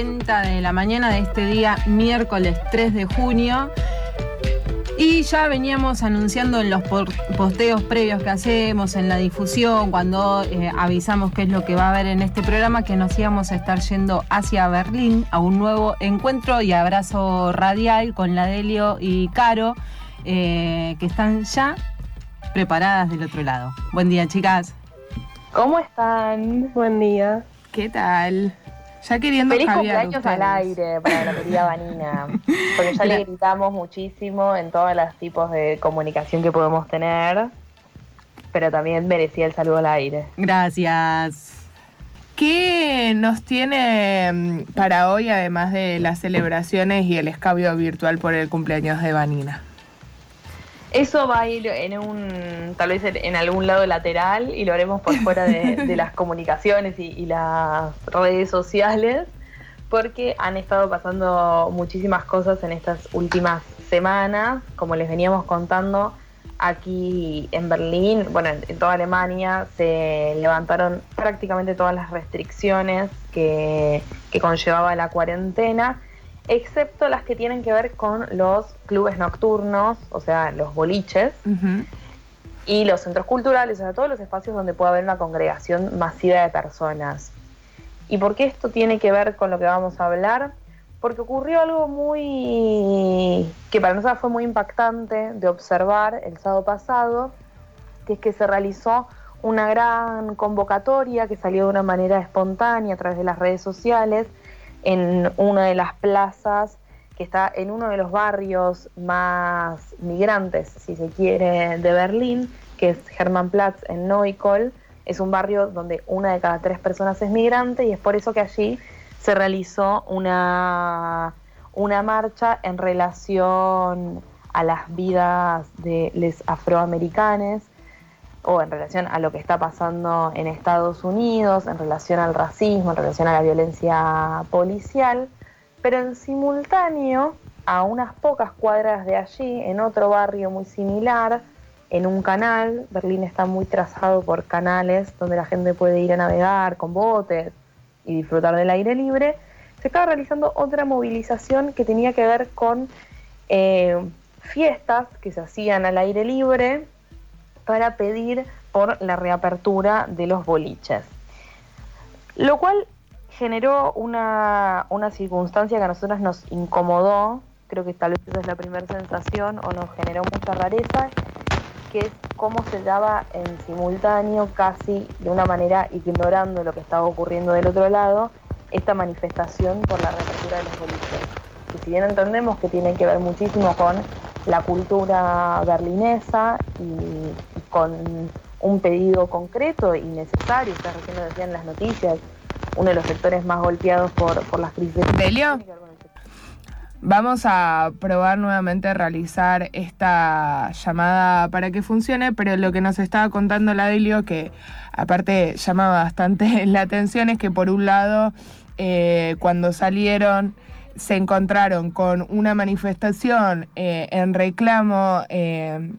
40 de la mañana de este día, miércoles 3 de junio. Y ya veníamos anunciando en los posteos previos que hacemos, en la difusión, cuando eh, avisamos qué es lo que va a haber en este programa, que nos íbamos a estar yendo hacia Berlín a un nuevo encuentro y abrazo radial con la Delio y Caro, eh, que están ya preparadas del otro lado. Buen día, chicas. ¿Cómo están? Buen día. ¿Qué tal? Ya queriendo Feliz cumpleaños al aire para la querida Vanina. Porque ya le gritamos muchísimo en todos los tipos de comunicación que podemos tener. Pero también merecía el saludo al aire. Gracias. ¿Qué nos tiene mm, para hoy, además de las celebraciones y el escabio virtual por el cumpleaños de Vanina? Eso va a ir en un, tal vez en algún lado lateral y lo haremos por fuera de, las comunicaciones y, las redes sociales, porque han estado pasando muchísimas cosas en estas últimas semanas, como les veníamos contando. Aquí en Berlín, bueno, en toda Alemania, se levantaron prácticamente todas las restricciones que, que conllevaba la cuarentena excepto las que tienen que ver con los clubes nocturnos, o sea, los boliches, y los centros culturales, o sea, todos los espacios donde puede haber una congregación masiva de personas. ¿Y por qué esto tiene que ver con lo que vamos a hablar? Porque ocurrió algo muy que para nosotros fue muy impactante de observar el sábado pasado, que es que se realizó una gran convocatoria que salió de una manera espontánea a través de las redes sociales en una de las plazas que está en uno de los barrios más migrantes, si se quiere, de Berlín, que es Hermannplatz en Neukölln. Es un barrio donde una de cada tres personas es migrante y es por eso que allí se realizó una, una marcha en relación a las vidas de los afroamericanos o en relación a lo que está pasando en Estados Unidos, en relación al racismo, en relación a la violencia policial, pero en simultáneo, a unas pocas cuadras de allí, en otro barrio muy similar, en un canal, Berlín está muy trazado por canales donde la gente puede ir a navegar con botes y disfrutar del aire libre, se estaba realizando otra movilización que tenía que ver con eh, fiestas que se hacían al aire libre para pedir por la reapertura de los boliches. Lo cual generó una, circunstancia que a nosotros nos incomodó, creo que tal vez esa es la primera sensación, o nos generó mucha rareza, que es cómo se daba en simultáneo, casi de una manera ignorando lo que estaba ocurriendo del otro lado, esta manifestación por la reapertura de los boliches. Que si bien entendemos que tiene que ver muchísimo con la cultura berlinesa y, con un pedido concreto y necesario, ustedes recién lo decían en las noticias, uno de los sectores más golpeados por, por las crisis. Delio, vamos a probar nuevamente a realizar esta llamada para que funcione, pero lo que nos estaba contando la Delio, que aparte llama bastante la atención, es que por un lado, eh, cuando salieron se encontraron con una manifestación eh, en reclamo eh,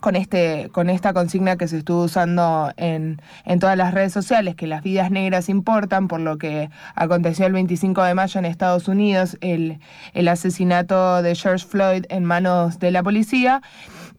con, este, con esta consigna que se estuvo usando en, en, todas las redes sociales, que las vidas negras importan, por lo que aconteció el 25 de mayo en Estados Unidos, el, el asesinato de George Floyd en manos de la policía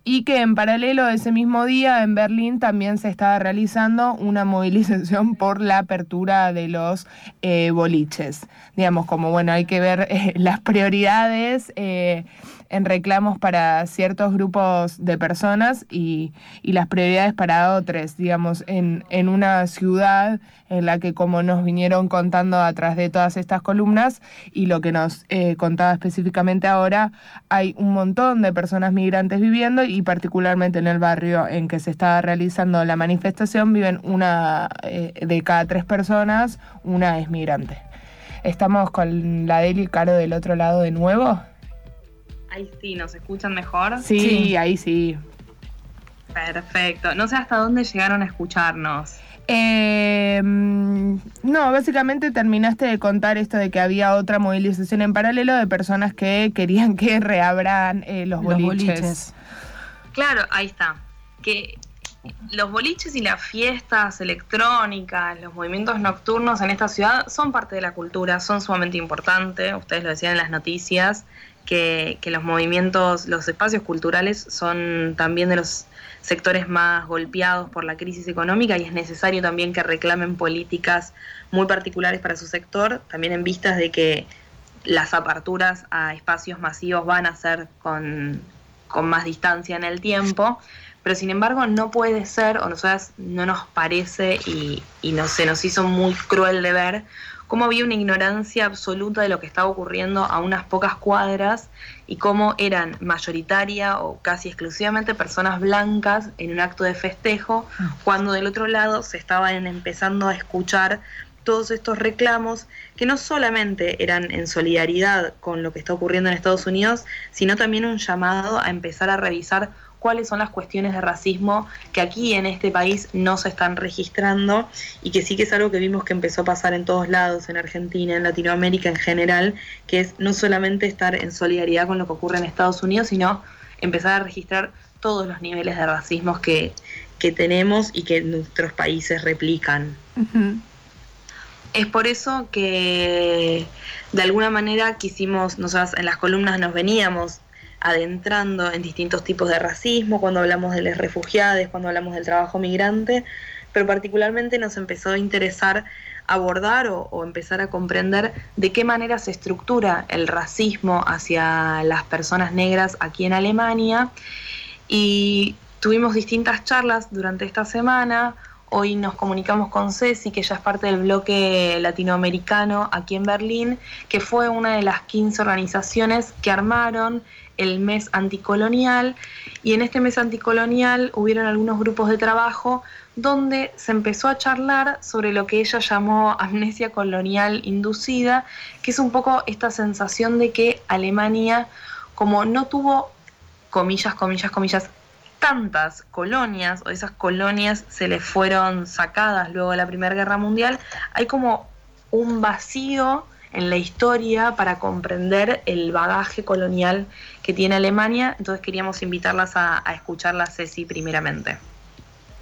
y que en paralelo ese mismo día en Berlín también se estaba realizando una movilización por la apertura de los eh, boliches. Digamos, como bueno, hay que ver eh, las prioridades. Eh, en reclamos para ciertos grupos de personas y, las prioridades para otros, digamos, en, en, una ciudad en la que, como nos vinieron contando a través de todas estas columnas y lo que nos eh, contaba específicamente ahora, hay un montón de personas migrantes viviendo y particularmente en el barrio en que se está realizando la manifestación viven una eh, de cada tres personas, una es migrante. Estamos con la Deli Caro del otro lado de nuevo. Ahí sí, ¿nos escuchan mejor? Sí, ahí sí. Perfecto. No sé hasta dónde llegaron a escucharnos. Em, no, básicamente terminaste de contar esto de que había otra movilización en paralelo de personas que querían que reabran eh, los, boliches. Claro, ahí está. Que los boliches y las fiestas electrónicas, los movimientos nocturnos en esta ciudad son parte de la cultura, son sumamente importantes. Ustedes lo decían en las noticias, que, que los movimientos, los espacios culturales son también de los sectores más golpeados por la crisis económica y es necesario también que reclamen políticas muy particulares para su sector, también en vistas de que las aperturas a espacios masivos van a ser con, con más distancia en el tiempo, pero sin embargo no puede ser, o nosotras no nos parece y, y no, se nos hizo muy cruel de ver cómo había una ignorancia absoluta de lo que estaba ocurriendo a unas pocas cuadras y cómo eran mayoritaria o casi exclusivamente personas blancas en un acto de festejo, ah. cuando del otro lado se estaban empezando a escuchar todos estos reclamos que no solamente eran en solidaridad con lo que está ocurriendo en Estados Unidos, sino también un llamado a empezar a revisar cuáles son las cuestiones de racismo que aquí en este país no se están registrando y que sí que es algo que vimos que empezó a pasar en todos lados, en Argentina, en Latinoamérica en general, que es no solamente estar en solidaridad con lo que ocurre en Estados Unidos, sino empezar a registrar todos los niveles de racismo que, tenemos y que nuestros países replican. Es por eso que de alguna manera quisimos, nosotros en las columnas nos veníamos adentrando en distintos tipos de racismo, cuando hablamos de los refugiados, cuando hablamos del trabajo migrante, pero particularmente nos empezó a interesar abordar o, empezar a comprender de qué manera se estructura el racismo hacia las personas negras aquí en Alemania. Y tuvimos distintas charlas durante esta semana. Hoy nos comunicamos con Ceci, que ya es parte del bloque latinoamericano aquí en Berlín, que fue una de las 15 organizaciones que armaron el mes anticolonial. Y en este mes anticolonial hubieron algunos grupos de trabajo donde se empezó a charlar sobre lo que ella llamó amnesia colonial inducida, que es un poco esta sensación de que Alemania, como no tuvo, comillas, comillas, comillas, tantas colonias, o esas colonias se le fueron sacadas luego de la Primera Guerra Mundial, hay como un vacío en la historia para comprender el bagaje colonial que tiene Alemania. Entonces queríamos invitarlas a, a escucharla, Ceci, primeramente.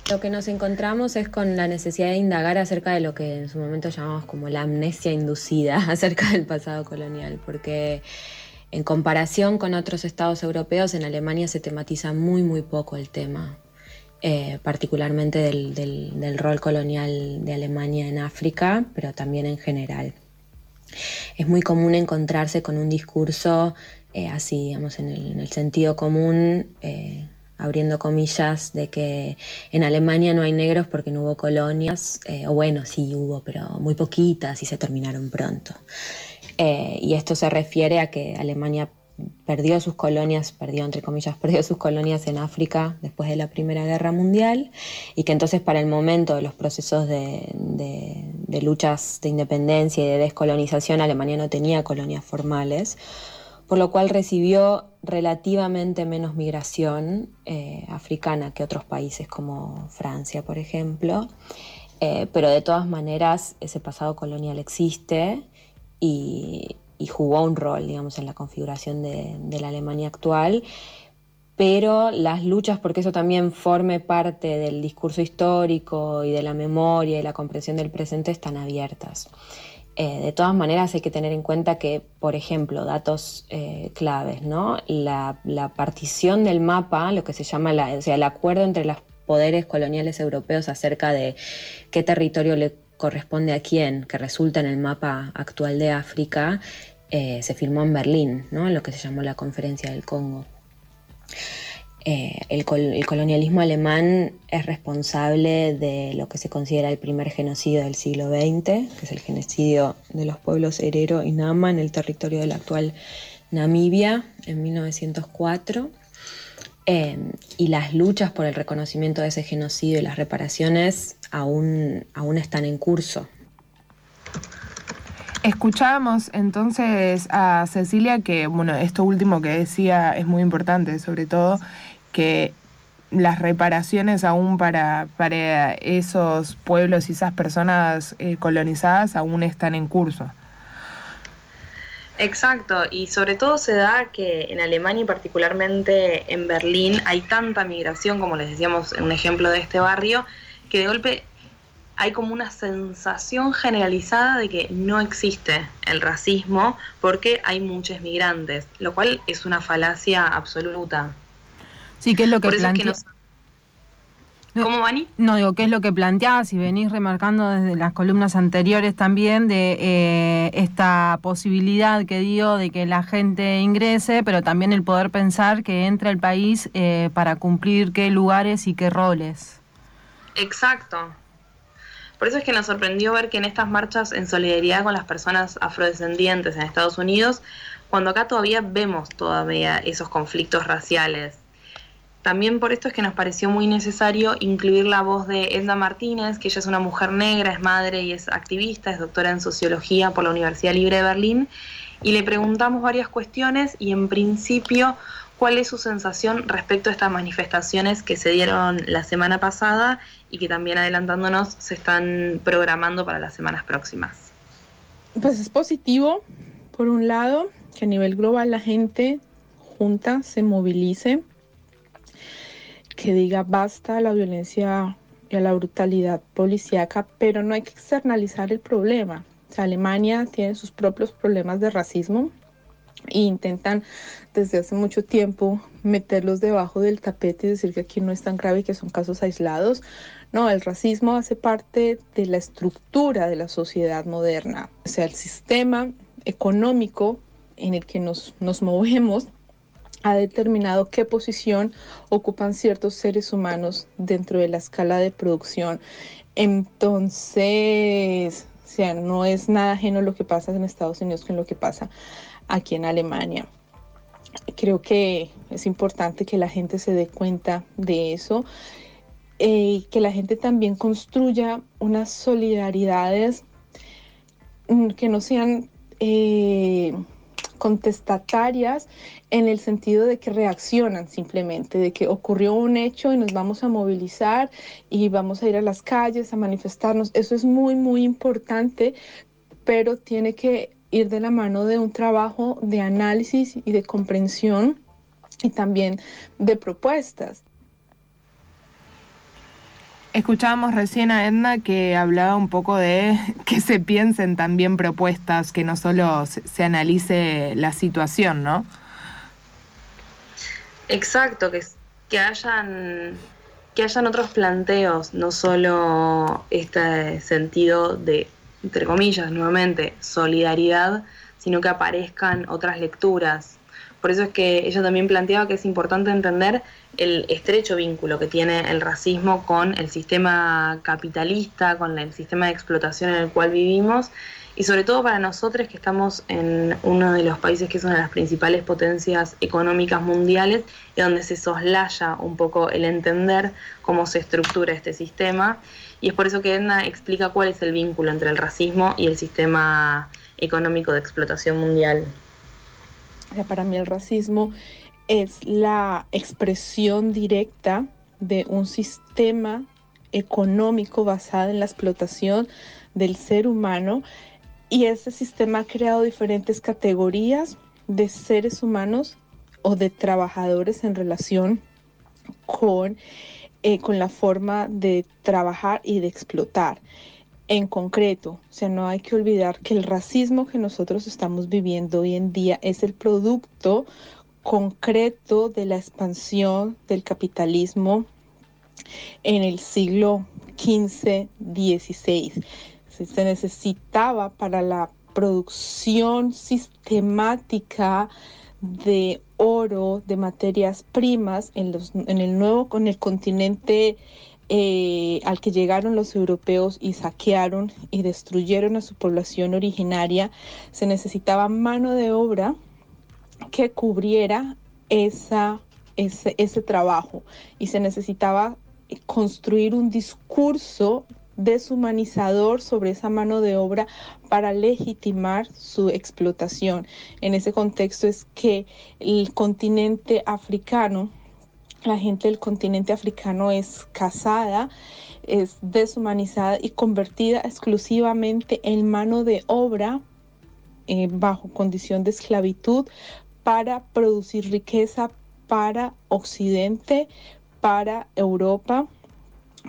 Lo que nos encontramos es con la necesidad de indagar acerca de lo que en su momento llamamos como la amnesia inducida acerca del pasado colonial, porque en comparación con otros estados europeos, en Alemania se tematiza muy, muy poco el tema, eh, particularmente del, rol colonial de Alemania en África, pero también en general. Es muy común encontrarse con un discurso eh, así, digamos, en el, sentido común, eh, abriendo comillas, de que en Alemania no hay negros porque no hubo colonias, o bueno, sí hubo, pero muy poquitas y se terminaron pronto. Y esto se refiere a que Alemania perdió sus colonias, perdió entre comillas, perdió sus colonias en África después de la Primera Guerra Mundial y que entonces para el momento de los procesos de, luchas de independencia y de descolonización Alemania no tenía colonias formales, por lo cual recibió relativamente menos migración eh, africana que otros países como Francia, por ejemplo, eh, pero de todas maneras ese pasado colonial existe y, y jugó un rol, digamos, en la configuración de, la Alemania actual pero las luchas porque eso también forme parte del discurso histórico y de la memoria y la comprensión del presente están abiertas. Eh, de todas maneras hay que tener en cuenta que, por ejemplo, datos eh, claves, ¿no? La, partición del mapa, lo que se llama la, o sea, el acuerdo entre los poderes coloniales europeos acerca de qué territorio le corresponde a quién, que resulta en el mapa actual de África, eh, se firmó en Berlín, ¿no? en lo que se llamó la Conferencia del Congo. Eh, el, colonialismo alemán es responsable de lo que se considera el primer genocidio del siglo XX, que es el genocidio de los pueblos Herero y Nama en el territorio de la actual Namibia en 1904. Eh, y las luchas por el reconocimiento de ese genocidio y las reparaciones aún, aún están en curso. Escuchábamos entonces a Cecilia que, bueno, esto último que decía es muy importante, sobre todo que las reparaciones aún para, para esos pueblos y esas personas eh, colonizadas aún están en curso. Exacto, y sobre todo se da que en Alemania y particularmente en Berlín hay tanta migración, como les decíamos en un ejemplo de este barrio, que de golpe hay como una sensación generalizada de que no existe el racismo porque hay muchos migrantes, lo cual es una falacia absoluta. Sí, que es lo que plantea... ¿Cómo, Vani? No, digo, ¿qué es lo que planteás y venís remarcando desde las columnas anteriores también de eh, esta posibilidad que dio de que la gente ingrese, pero también el poder pensar que entra al país eh, para cumplir qué lugares y qué roles? Exacto. Por eso es que nos sorprendió ver que en estas marchas en solidaridad con las personas afrodescendientes en Estados Unidos, cuando acá todavía vemos todavía esos conflictos raciales, también por esto es que nos pareció muy necesario incluir la voz de Edna Martínez, que ella es una mujer negra, es madre y es activista, es doctora en sociología por la Universidad Libre de Berlín, y le preguntamos varias cuestiones y en principio cuál es su sensación respecto a estas manifestaciones que se dieron la semana pasada y que también adelantándonos se están programando para las semanas próximas. Pues es positivo, por un lado, que a nivel global la gente junta, se movilice que diga basta a la violencia y a la brutalidad policíaca, pero no hay que externalizar el problema. Alemania tiene sus propios problemas de racismo e intentan desde hace mucho tiempo meterlos debajo del tapete y decir que aquí no es tan grave y que son casos aislados. No, el racismo hace parte de la estructura de la sociedad moderna, o sea, el sistema económico en el que nos, nos movemos ha determinado qué posición ocupan ciertos seres humanos dentro de la escala de producción. Entonces, o sea, no es nada ajeno lo que pasa en Estados Unidos con lo que pasa aquí en Alemania. Creo que es importante que la gente se dé cuenta de eso y eh, que la gente también construya unas solidaridades mm, que no sean eh, contestatarias en el sentido de que reaccionan simplemente, de que ocurrió un hecho y nos vamos a movilizar y vamos a ir a las calles a manifestarnos. Eso es muy, muy importante, pero tiene que ir de la mano de un trabajo de análisis y de comprensión y también de propuestas. Escuchábamos recién a Edna que hablaba un poco de que se piensen también propuestas, que no solo se, analice la situación, ¿no? Exacto, que, que hayan que hayan otros planteos, no solo este sentido de, entre comillas, nuevamente, solidaridad, sino que aparezcan otras lecturas. Por eso es que ella también planteaba que es importante entender el estrecho vínculo que tiene el racismo con el sistema capitalista, con el sistema de explotación en el cual vivimos y sobre todo para nosotros que estamos en uno de los países que es una de las principales potencias económicas mundiales y donde se soslaya un poco el entender cómo se estructura este sistema y es por eso que Edna explica cuál es el vínculo entre el racismo y el sistema económico de explotación mundial. Para mí el racismo es la expresión directa de un sistema económico basado en la explotación del ser humano y ese sistema ha creado diferentes categorías de seres humanos o de trabajadores en relación con, eh, con la forma de trabajar y de explotar. En concreto, o sea, no hay que olvidar que el racismo que nosotros estamos viviendo hoy en día es el producto concreto de la expansión del capitalismo en el siglo XV-XVI. Se necesitaba para la producción sistemática de oro, de materias primas en, el nuevo, con el continente eh, al que llegaron los europeos y saquearon y destruyeron a su población originaria, se necesitaba mano de obra que cubriera esa, ese, ese trabajo y se necesitaba construir un discurso deshumanizador sobre esa mano de obra para legitimar su explotación. En ese contexto es que el continente africano, la gente del continente africano es casada, es deshumanizada y convertida exclusivamente en mano de obra eh, bajo condición de esclavitud para producir riqueza para Occidente, para Europa,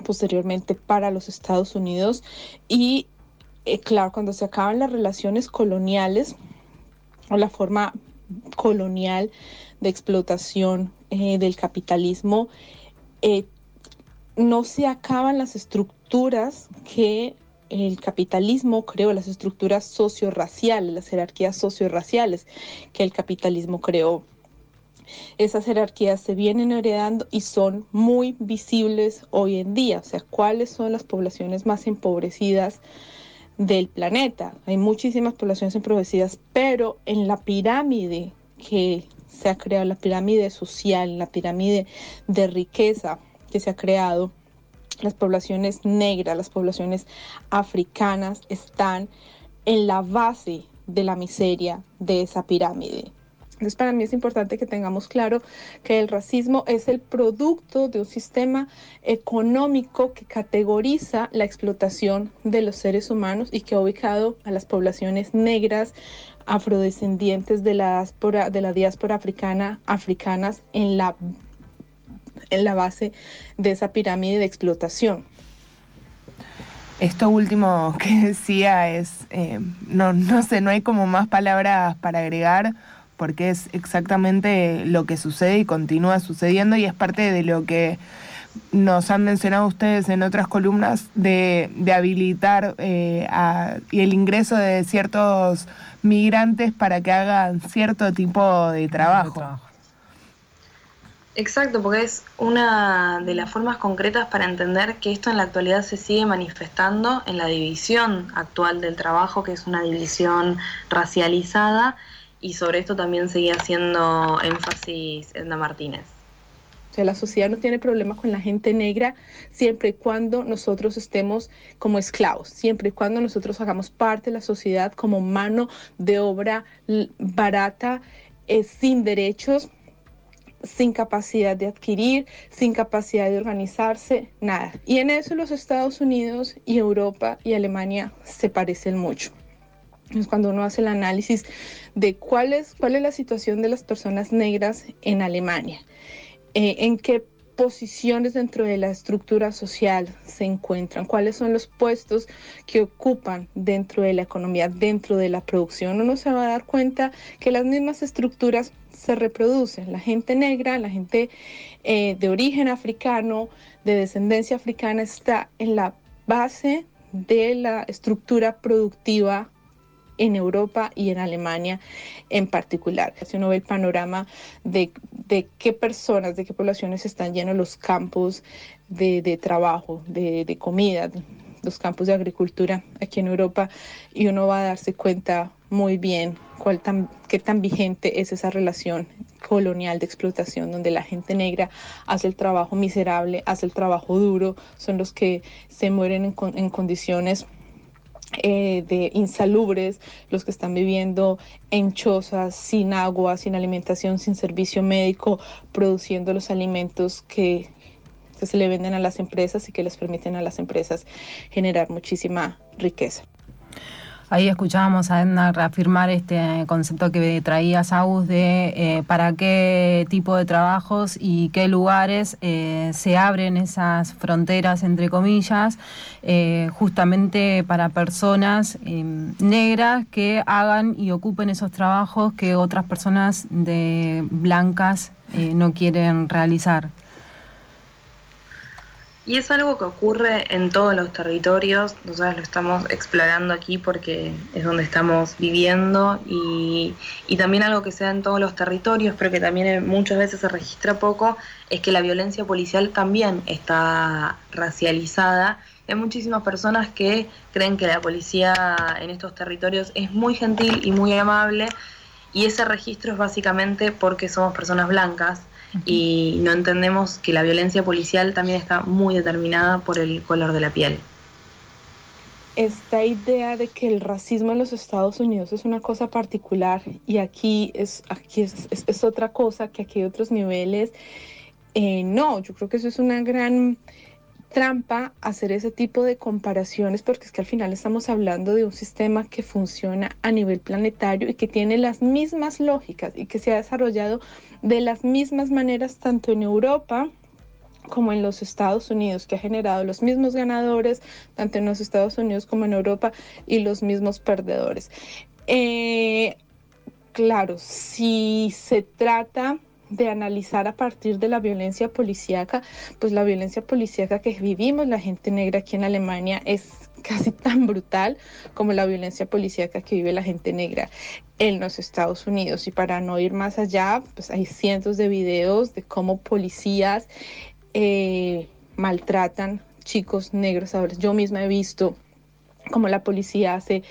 posteriormente para los Estados Unidos. Y eh, claro, cuando se acaban las relaciones coloniales o la forma colonial de explotación eh, del capitalismo, eh, no se acaban las estructuras que el capitalismo creó, las estructuras socio-raciales, las jerarquías socio-raciales que el capitalismo creó. Esas jerarquías se vienen heredando y son muy visibles hoy en día. O sea, cuáles son las poblaciones más empobrecidas del planeta. Hay muchísimas poblaciones empobrecidas, pero en la pirámide que se ha creado, la pirámide social, la pirámide de riqueza que se ha creado, las poblaciones negras, las poblaciones africanas están en la base de la miseria de esa pirámide. Entonces, para mí es importante que tengamos claro que el racismo es el producto de un sistema económico que categoriza la explotación de los seres humanos y que ha ubicado a las poblaciones negras, afrodescendientes de la diáspora, africana, africanas en la, en la base de esa pirámide de explotación. Esto último que decía es, eh, no, no sé, no hay como más palabras para agregar porque es exactamente lo que sucede y continúa sucediendo y es parte de lo que nos han mencionado ustedes en otras columnas de, habilitar eh, y el ingreso de ciertos migrantes para que hagan cierto tipo de trabajo. Exacto, porque es una de las formas concretas para entender que esto en la actualidad se sigue manifestando en la división actual del trabajo, que es una división racializada y sobre esto también seguía haciendo énfasis Edna Martínez. O sea, la sociedad no tiene problema con la gente negra siempre y cuando nosotros estemos como esclavos, siempre y cuando nosotros hagamos parte de la sociedad como mano de obra barata, eh, sin derechos, sin capacidad de adquirir, sin capacidad de organizarse, nada. Y en eso los Estados Unidos y Europa y Alemania se parecen mucho. Es cuando uno hace el análisis de cuál es, cuál es la situación de las personas negras en Alemania, eh, en qué posiciones dentro de la estructura social se encuentran, cuáles son los puestos que ocupan dentro de la economía, dentro de la producción. Uno se va a dar cuenta que las mismas estructuras se reproducen. La gente negra, la gente eh, de origen africano, de descendencia africana, está en la base de la estructura productiva en Europa y en Alemania en particular. Si uno ve el panorama de, qué personas, de qué poblaciones están llenos los campos de, trabajo, de, comida, los campos de agricultura aquí en Europa, y uno va a darse cuenta muy bien cuál tan, qué tan vigente es esa relación colonial de explotación donde la gente negra hace el trabajo miserable, hace el trabajo duro, son los que se mueren en, condiciones eh, de insalubres, los que están viviendo en chozas, sin agua, sin alimentación, sin servicio médico, produciendo los alimentos que, que se le venden a las empresas y que les permiten a las empresas generar muchísima riqueza. Ahí escuchábamos a Edna reafirmar este concepto que traía Saúl de eh, para qué tipo de trabajos y qué lugares eh, se abren esas fronteras, entre comillas, eh, justamente para personas negras que hagan y ocupen esos trabajos que otras personas de blancas no quieren realizar. Y es algo que ocurre en todos los territorios, nosotros lo estamos explorando aquí porque es donde estamos viviendo y, también algo que se da en todos los territorios, pero que también muchas veces se registra poco, es que la violencia policial también está racializada. Hay muchísimas personas que creen que la policía en estos territorios es muy gentil y muy amable y ese registro es básicamente porque somos personas blancas y no entendemos que la violencia policial también está muy determinada por el color de la piel. Esta idea de que el racismo en los Estados Unidos es una cosa particular y aquí es, aquí es, otra cosa, que aquí hay otros niveles, eh, no, yo creo que eso es una gran trampa hacer ese tipo de comparaciones porque es que al final estamos hablando de un sistema que funciona a nivel planetario y que tiene las mismas lógicas y que se ha desarrollado de las mismas maneras tanto en Europa como en los Estados Unidos, que ha generado los mismos ganadores, tanto en los Estados Unidos como en Europa, y los mismos perdedores. Eh, claro, si se trata de analizar a partir de la violencia policíaca, pues la violencia policíaca que vivimos la gente negra aquí en Alemania es casi tan brutal como la violencia policíaca que vive la gente negra en los Estados Unidos. Y para no ir más allá, pues hay cientos de videos de cómo policías eh, maltratan chicos negros. Yo misma he visto cómo la policía hace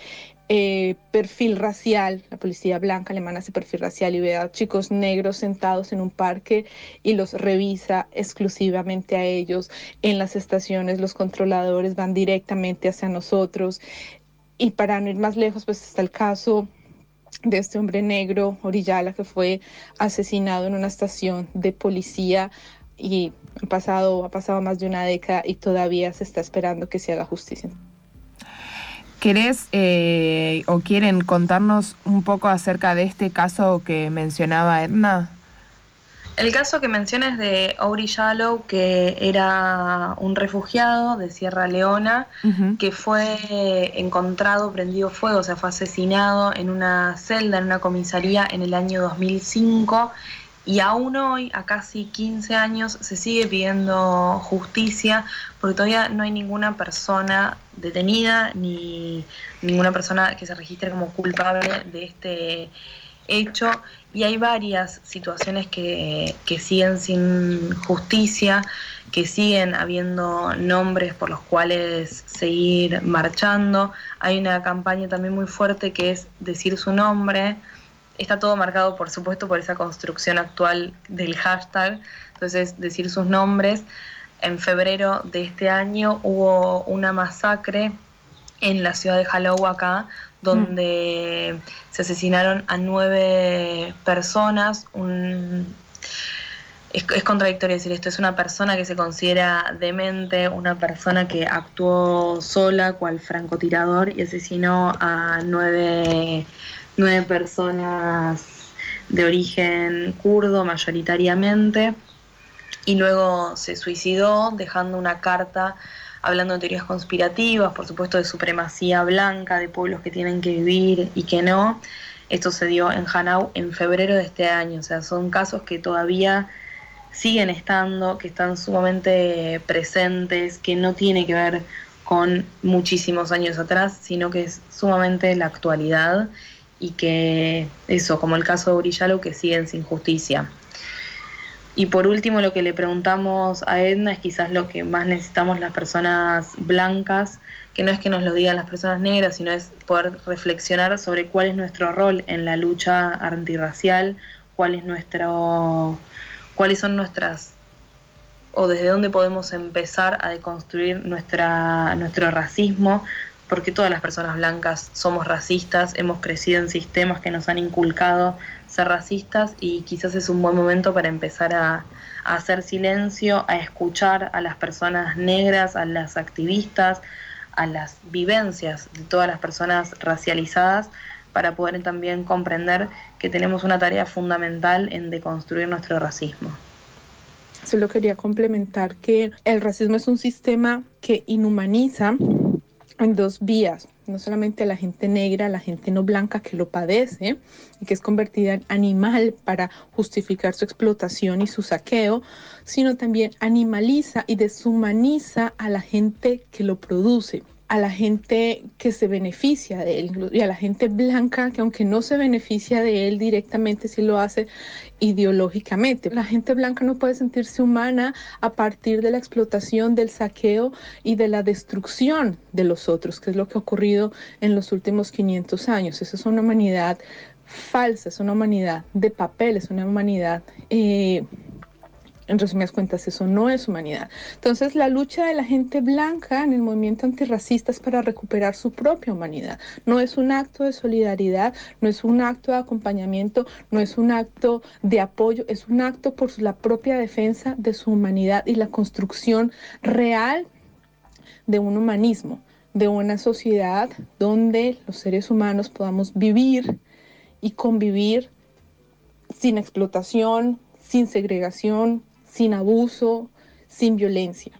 eh, perfil racial, la policía blanca alemana hace perfil racial y ve a chicos negros sentados en un parque y los revisa exclusivamente a ellos. En las estaciones los controladores van directamente hacia nosotros. Y para no ir más lejos, pues está el caso de este hombre negro, Orillala, que fue asesinado en una estación de policía y pasado, ha pasado más de una década y todavía se está esperando que se haga justicia. ¿Querés eh, o quieren contarnos un poco acerca de este caso que mencionaba Edna? El caso que mencionas de Ori Shallow, que era un refugiado de Sierra Leona, que fue encontrado, prendido fuego, o sea, fue asesinado en una celda, en una comisaría en el año 2005 y aún hoy, a casi 15 años, se sigue pidiendo justicia porque todavía no hay ninguna persona detenida ni ninguna persona que se registre como culpable de este hecho. Y hay varias situaciones que, que siguen sin justicia, que siguen habiendo nombres por los cuales seguir marchando. Hay una campaña también muy fuerte que es decir su nombre está todo marcado, por supuesto, por esa construcción actual del hashtag. Entonces, decir sus nombres. En febrero de este año hubo una masacre en la ciudad de Jalou acá, donde mm. se asesinaron a nueve personas. es, es, contradictorio decir esto, es una persona que se considera demente, una persona que actuó sola, cual francotirador, y asesinó a nueve nueve personas de origen kurdo mayoritariamente y luego se suicidó dejando una carta hablando de teorías conspirativas, por supuesto de supremacía blanca, de pueblos que tienen que vivir y que no. Esto se dio en Hanau en febrero de este año, o sea, son casos que todavía siguen estando, que están sumamente presentes, que no tiene que ver con muchísimos años atrás, sino que es sumamente la actualidad y que eso, como el caso de Urillalo, que siguen sin justicia. Y por último, lo que le preguntamos a Edna es quizás lo que más necesitamos las personas blancas, que no es que nos lo digan las personas negras, sino es poder reflexionar sobre cuál es nuestro rol en la lucha antirracial, cuál es nuestro, cuáles son nuestras o desde dónde podemos empezar a deconstruir nuestra, nuestro racismo, porque todas las personas blancas somos racistas, hemos crecido en sistemas que nos han inculcado ser racistas y quizás es un buen momento para empezar a, hacer silencio, a escuchar a las personas negras, a las activistas, a las vivencias de todas las personas racializadas para poder también comprender que tenemos una tarea fundamental en deconstruir nuestro racismo. Solo quería complementar que el racismo es un sistema que inhumaniza en dos vías, no solamente a la gente negra, a la gente no blanca que lo padece y que es convertida en animal para justificar su explotación y su saqueo, sino también animaliza y deshumaniza a la gente que lo produce a la gente que se beneficia de él y a la gente blanca que aunque no se beneficia de él directamente, sí lo hace ideológicamente. La gente blanca no puede sentirse humana a partir de la explotación, del saqueo y de la destrucción de los otros, que es lo que ha ocurrido en los últimos 500 años. Esa es una humanidad falsa, es una humanidad de papel, es una humanidad... Eh, En resumidas cuentas, eso no es humanidad. Entonces, la lucha de la gente blanca en el movimiento antirracista es para recuperar su propia humanidad. No es un acto de solidaridad, no es un acto de acompañamiento, no es un acto de apoyo, es un acto por la propia defensa de su humanidad y la construcción real de un humanismo, de una sociedad donde los seres humanos podamos vivir y convivir sin explotación, sin segregación, sin abuso, sin violencia.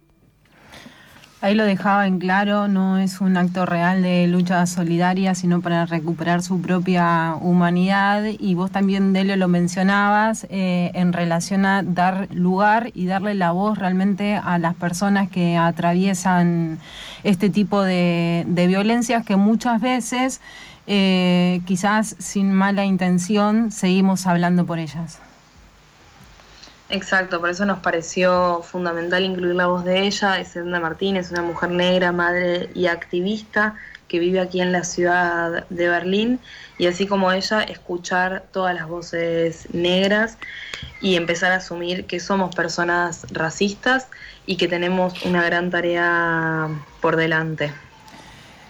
Ahí lo dejaba en claro, no es un acto real de lucha solidaria, sino para recuperar su propia humanidad. Y vos también, Delio, lo mencionabas eh, en relación a dar lugar y darle la voz realmente a las personas que atraviesan este tipo de, violencias que muchas veces, eh, quizás sin mala intención, seguimos hablando por ellas. Exacto, por eso nos pareció fundamental incluir la voz de ella. Es Edna Martínez, una mujer negra, madre y activista que vive aquí en la ciudad de Berlín y así como ella, escuchar todas las voces negras y empezar a asumir que somos personas racistas y que tenemos una gran tarea por delante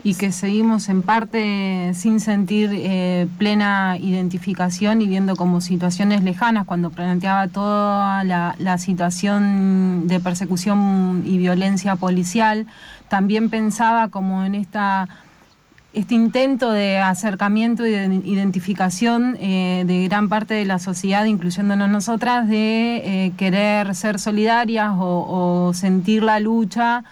y que seguimos en parte sin sentir eh, plena identificación y viendo como situaciones lejanas cuando planteaba toda la, situación de persecución y violencia policial, también pensaba como en esta este intento de acercamiento y de identificación eh, de gran parte de la sociedad, incluyéndonos nosotras, de eh, querer ser solidarias o sentir la lucha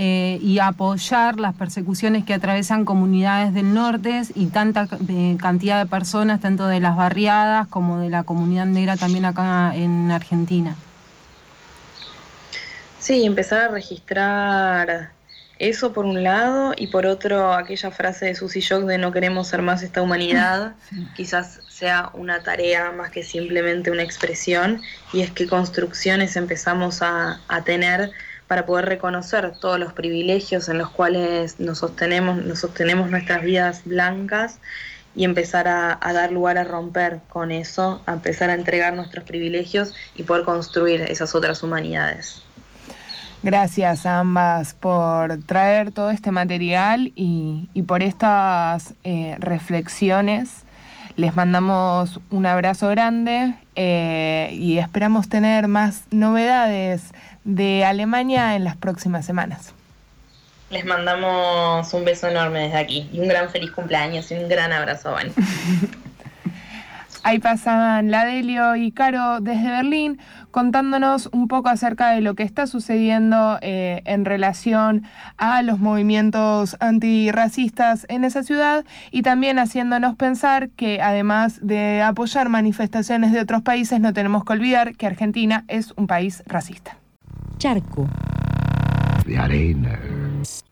eh, y apoyar las persecuciones que atravesan comunidades del norte y tanta cantidad de personas, tanto de las barriadas como de la comunidad negra también acá en Argentina. Sí, empezar a registrar eso por un lado y por otro aquella frase de Susy Shock de no queremos ser más esta humanidad, quizás sea una tarea más que simplemente una expresión y es que construcciones empezamos a, a tener para poder reconocer todos los privilegios en los cuales nos sostenemos, nos sostenemos nuestras vidas blancas y empezar a, dar lugar a romper con eso, a empezar a entregar nuestros privilegios y poder construir esas otras humanidades. Gracias a ambas por traer todo este material y, por estas eh, reflexiones. Les mandamos un abrazo grande eh, y esperamos tener más novedades de Alemania en las próximas semanas. Les mandamos un beso enorme desde aquí y un gran feliz cumpleaños y un gran abrazo, Van. Ahí pasan Ladelio y Caro desde Berlín contándonos un poco acerca de lo que está sucediendo eh, en relación a los movimientos antirracistas en esa ciudad y también haciéndonos pensar que además de apoyar manifestaciones de otros países no tenemos que olvidar que Argentina es un país racista. Charco. De arena.